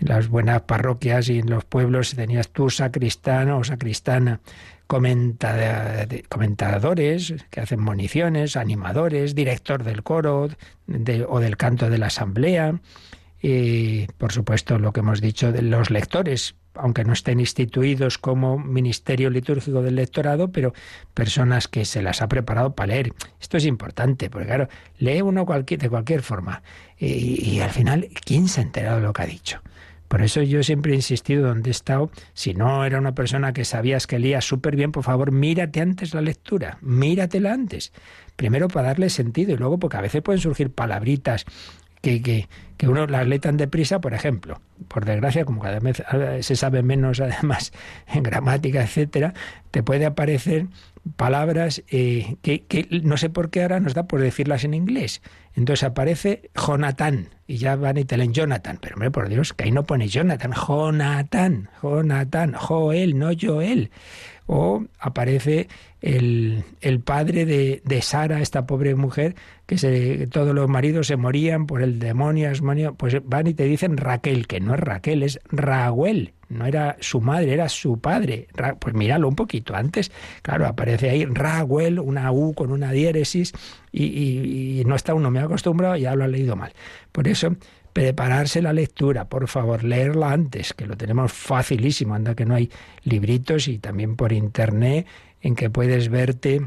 las buenas parroquias y en los pueblos tenías tú sacristán o sacristana comentadores que hacen municiones, animadores, director del coro o del canto de la asamblea, y por supuesto lo que hemos dicho de los lectores, aunque no estén instituidos como ministerio litúrgico del lectorado, pero personas que se las ha preparado para leer. Esto es importante, porque claro, lee uno cualquier, de cualquier forma y, y al final, ¿quién se ha enterado de lo que ha dicho? Por eso yo siempre he insistido donde he estado, si no era una persona que sabías que leía súper bien, por favor, mírate antes la lectura, míratela antes. Primero para darle sentido y luego porque a veces pueden surgir palabritas que, que, que uno las lee tan deprisa, por ejemplo. Por desgracia, como cada vez se sabe menos además en gramática, etcétera, te puede aparecer palabras eh, que, que, no sé por qué ahora nos da por decirlas en inglés. Entonces aparece Jonathan y ya van y te leen Jonathan. Pero hombre, por Dios, que ahí no pone Jonathan, Jonathan, Jonathan, Joel, no Joel. O aparece el, el padre de, de, Sara, esta pobre mujer, que se, todos los maridos se morían por el demonio, pues van y te dicen Raquel, que no es Raquel, es Raguel no era su madre, era su padre. Pues míralo un poquito antes. Claro, aparece ahí Raguel, una U con una diéresis, y, y, no está uno me acostumbrado, ya lo ha leído mal. Por eso, prepararse la lectura, por favor, leerla antes, que lo tenemos facilísimo, anda que no hay libritos y también por internet en que puedes verte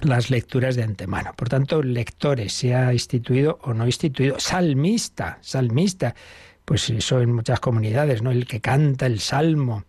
las lecturas de antemano. Por tanto, lectores, sea instituido o no instituido, salmista, salmista pues eso en muchas comunidades, ¿no? El que canta el salmo.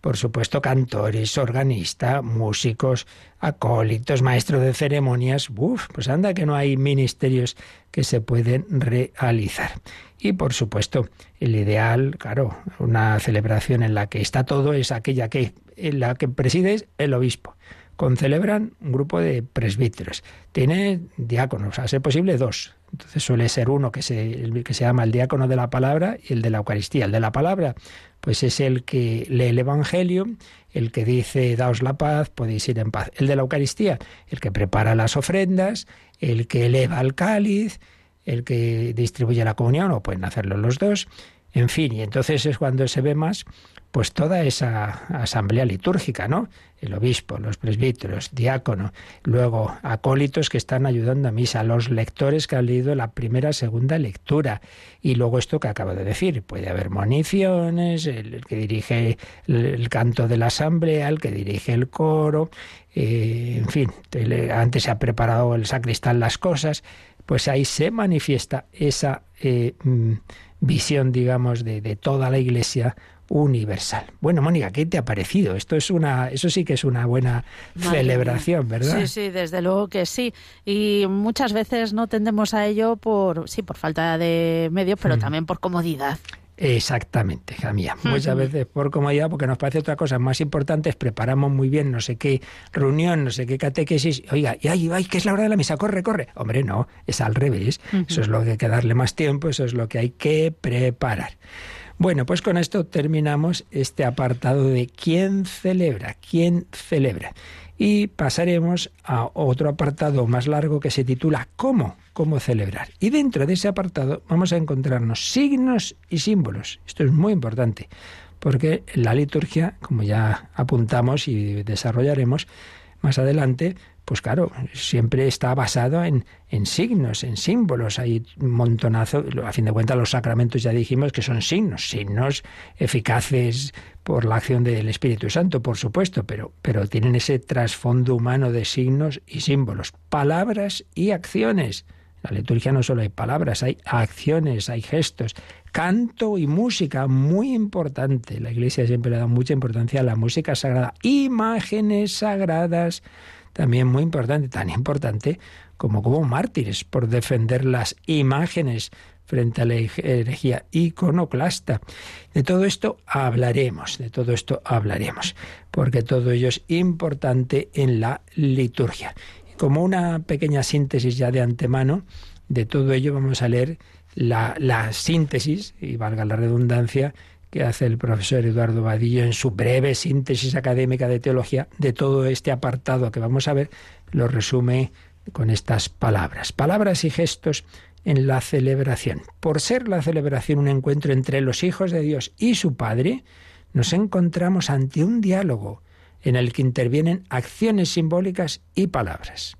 Por supuesto, cantores, organistas, músicos, acólitos, maestros de ceremonias. Uf, pues anda que no hay ministerios que se pueden realizar. Y por supuesto, el ideal, claro, una celebración en la que está todo es aquella que en la que preside el obispo concelebran un grupo de presbíteros. Tiene diáconos, a ser posible dos. Entonces suele ser uno que se, que se llama el diácono de la palabra y el de la Eucaristía. El de la palabra, pues es el que lee el Evangelio, el que dice daos la paz, podéis ir en paz. El de la Eucaristía, el que prepara las ofrendas, el que eleva el cáliz, el que distribuye la comunión, o pueden hacerlo los dos. En fin, y entonces es cuando se ve más pues toda esa asamblea litúrgica, ¿no? El obispo, los presbíteros, diácono, luego acólitos que están ayudando a misa, los lectores que han leído la primera, segunda lectura, y luego esto que acabo de decir, puede haber moniciones, el, que dirige el, canto de la asamblea, el que dirige el coro, eh, en fin, antes se ha preparado el sacristán las cosas, pues ahí se manifiesta esa eh, mm, visión, digamos, de, de toda la iglesia universal. Bueno, Mónica, ¿qué te ha parecido? Esto es una, eso sí que es una buena celebración, ¿verdad? Sí, sí, desde luego que sí. Y muchas veces no tendemos a ello por, sí, por falta de medios, pero mm. también por comodidad. Exactamente, hija mía. Muchas veces por comodidad, porque nos parece otra cosa más importante, preparamos muy bien no sé qué reunión, no sé qué catequesis, oiga, y ay, ay, que es la hora de la misa, corre, corre. Hombre, no, es al revés. Eso es lo que hay que darle más tiempo, eso es lo que hay que preparar. Bueno, pues con esto terminamos este apartado de quién celebra, quién celebra. Y pasaremos a otro apartado más largo que se titula ¿Cómo? ¿Cómo celebrar? Y dentro de ese apartado vamos a encontrarnos signos y símbolos. Esto es muy importante, porque la liturgia, como ya apuntamos y desarrollaremos más adelante, pues claro, siempre está basado en, en, signos, en símbolos. Hay un montonazo, a fin de cuentas los sacramentos ya dijimos que son signos, signos eficaces por la acción del Espíritu Santo, por supuesto, pero, pero tienen ese trasfondo humano de signos y símbolos, palabras y acciones. La liturgia no solo hay palabras, hay acciones, hay gestos, canto y música, muy importante. La Iglesia siempre le da mucha importancia a la música sagrada, imágenes sagradas también muy importante, tan importante como como mártires por defender las imágenes frente a la herejía iconoclasta. De todo esto hablaremos, de todo esto hablaremos, porque todo ello es importante en la liturgia. como una pequeña síntesis ya de antemano, de todo ello vamos a leer la, la síntesis, y valga la redundancia, que hace el profesor Eduardo Vadillo en su breve síntesis académica de teología de todo este apartado que vamos a ver, lo resume con estas palabras. Palabras y gestos en la celebración. Por ser la celebración un encuentro entre los hijos de Dios y su Padre, nos encontramos ante un diálogo en el que intervienen acciones simbólicas y palabras.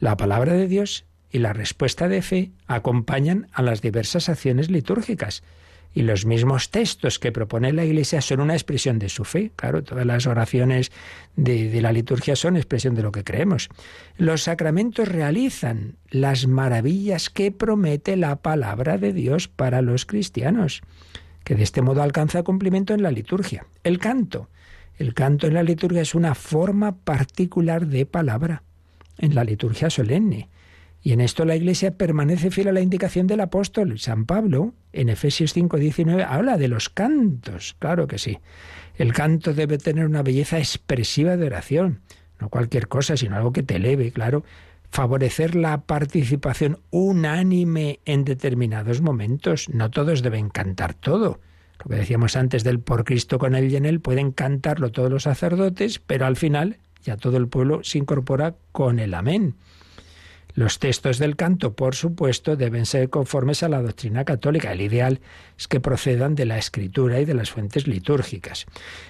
La palabra de Dios y la respuesta de fe acompañan a las diversas acciones litúrgicas y los mismos textos que propone la Iglesia son una expresión de su fe. Claro, todas las oraciones de, la liturgia son expresión de lo que creemos. Los sacramentos realizan las maravillas que promete la palabra de Dios para los cristianos, que de este modo alcanza cumplimiento en la liturgia. El canto. El canto en la liturgia es una forma particular de palabra en la liturgia solemne. Y en esto la Iglesia permanece fiel a la indicación del apóstol San Pablo. En Efesios 5:19 habla de los cantos, claro que sí. El canto debe tener una belleza expresiva de oración, no cualquier cosa, sino algo que te eleve, claro. Favorecer la participación unánime en determinados momentos. No todos deben cantar todo. Lo que decíamos antes del por Cristo con él y en él, pueden cantarlo todos los sacerdotes, pero al final ya todo el pueblo se incorpora con el amén. Los textos del canto, por supuesto, deben ser conformes a la doctrina católica. El ideal es que procedan de la escritura y de las fuentes litúrgicas.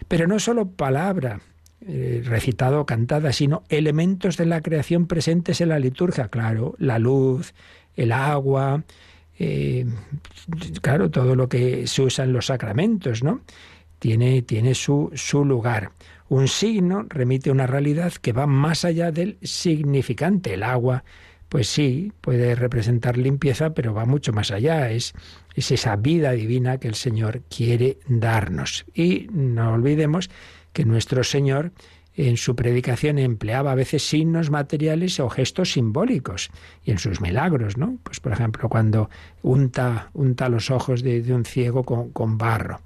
Pero no solo palabra eh, recitada o cantada, sino elementos de la creación presentes en la liturgia. Claro, la luz, el agua, eh, claro, todo lo que se usa en los sacramentos, ¿no? Tiene, tiene su, su lugar. Un signo remite a una realidad que va más allá del significante. El agua pues sí, puede representar limpieza, pero va mucho más allá. Es, es esa vida divina que el Señor quiere darnos. Y no olvidemos que nuestro Señor en su predicación empleaba a veces signos materiales o gestos simbólicos y en sus milagros, ¿no? Pues por ejemplo cuando unta, unta los ojos de, un ciego con, con, barro.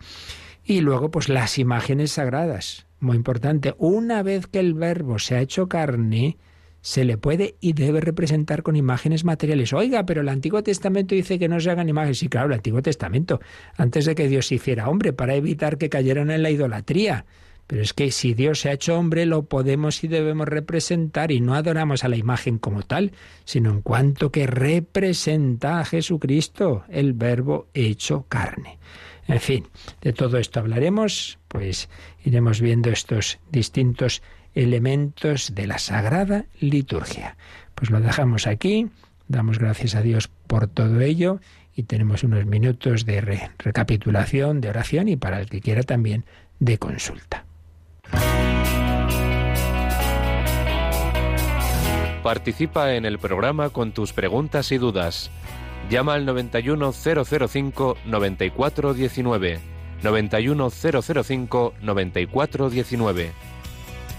Y luego pues las imágenes sagradas, muy importante. Una vez que el verbo se ha hecho carne, se le puede y debe representar con imágenes materiales. Oiga, pero el Antiguo Testamento dice que no se hagan imágenes. Sí, claro, el Antiguo Testamento, antes de que Dios se hiciera hombre, para evitar que cayeran en la idolatría. Pero es que si Dios se ha hecho hombre, lo podemos y debemos representar y no adoramos a la imagen como tal, sino en cuanto que representa a Jesucristo, el verbo hecho carne. En fin, de todo esto hablaremos, pues iremos viendo estos distintos elementos de la sagrada liturgia. Pues lo dejamos aquí, damos gracias a Dios por todo ello y tenemos unos minutos de recapitulación, de oración y para el que quiera también de consulta. Participa en el programa con tus preguntas y dudas. Llama al 91005 9419 91005 9419.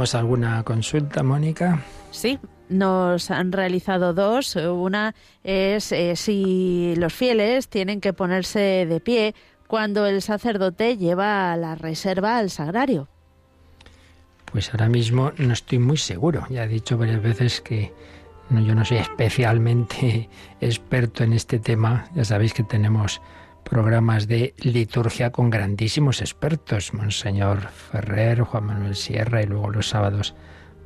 ¿Tenemos alguna consulta, Mónica? Sí, nos han realizado dos. Una es eh, si los fieles tienen que ponerse de pie cuando el sacerdote lleva la reserva al sagrario. Pues ahora mismo no estoy muy seguro. Ya he dicho varias veces que yo no soy especialmente experto en este tema. Ya sabéis que tenemos programas de liturgia con grandísimos expertos, Monseñor Ferrer, Juan Manuel Sierra y luego los sábados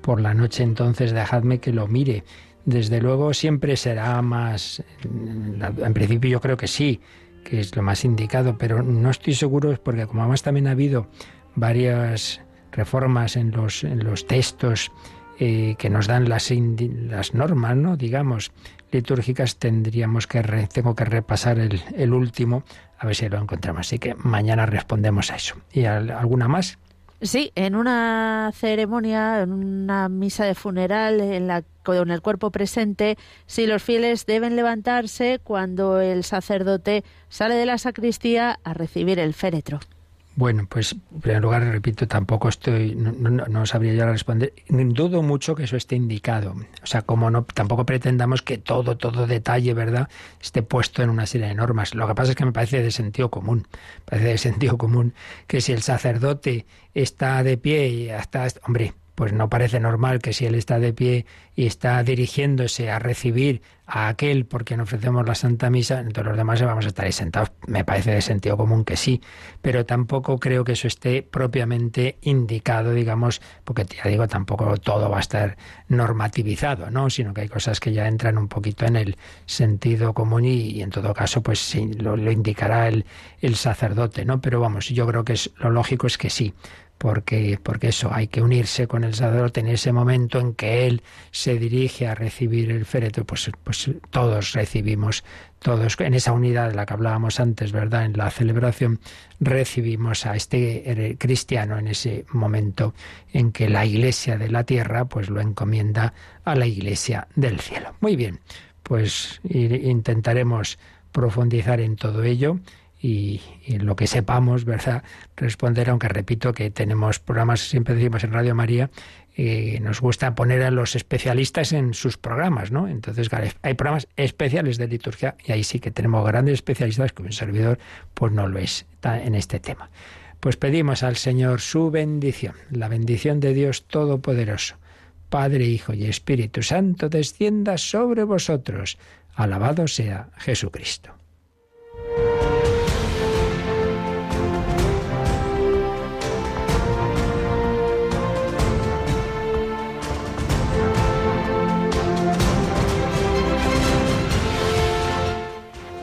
por la noche. Entonces dejadme que lo mire. Desde luego siempre será más, en principio yo creo que sí, que es lo más indicado, pero no estoy seguro porque como además también ha habido varias reformas en los, en los textos eh, que nos dan las, las normas, ¿no? digamos, litúrgicas, tendríamos que tengo que repasar el, el, último, a ver si lo encontramos. Así que mañana respondemos a eso. ¿Y alguna más? Sí, en una ceremonia, en una misa de funeral, en la con el cuerpo presente, si los fieles deben levantarse cuando el sacerdote sale de la sacristía a recibir el féretro. Bueno, pues en primer lugar, repito, tampoco estoy, no, no, sabría yo responder. Dudo mucho que eso esté indicado. O sea, como no, tampoco pretendamos que todo, todo detalle, ¿verdad?, esté puesto en una serie de normas. Lo que pasa es que me parece de sentido común. Parece de sentido común que si el sacerdote está de pie y hasta, hombre, pues no parece normal que si él está de pie y está dirigiéndose a recibir a aquel por quien ofrecemos la Santa Misa, entonces los demás vamos a estar ahí sentados. Me parece de sentido común que sí, pero tampoco creo que eso esté propiamente indicado, digamos, porque ya digo, tampoco todo va a estar normativizado, ¿no? Sino que hay cosas que ya entran un poquito en el sentido común y, en todo caso, pues sí, lo, lo indicará el, el sacerdote, ¿no? Pero vamos, yo creo que es, lo lógico es que sí porque, porque eso, hay que unirse con el sacerdote en ese momento en que él se dirige a recibir el féretro, pues, pues todos recibimos, todos en esa unidad de la que hablábamos antes, ¿verdad? En la celebración recibimos a este eh, cristiano en ese momento en que la iglesia de la tierra pues lo encomienda a la iglesia del cielo. Muy bien, pues intentaremos profundizar en todo ello y, lo que sepamos, ¿verdad? Responder, aunque repito que tenemos programas, siempre decimos en Radio María, eh, nos gusta poner a los especialistas en sus programas, ¿no? Entonces, hay programas especiales de liturgia y ahí sí que tenemos grandes especialistas, que un servidor pues no lo es en este tema. Pues pedimos al Señor su bendición, la bendición de Dios Todopoderoso, Padre, Hijo y Espíritu Santo, descienda sobre vosotros. Alabado sea Jesucristo.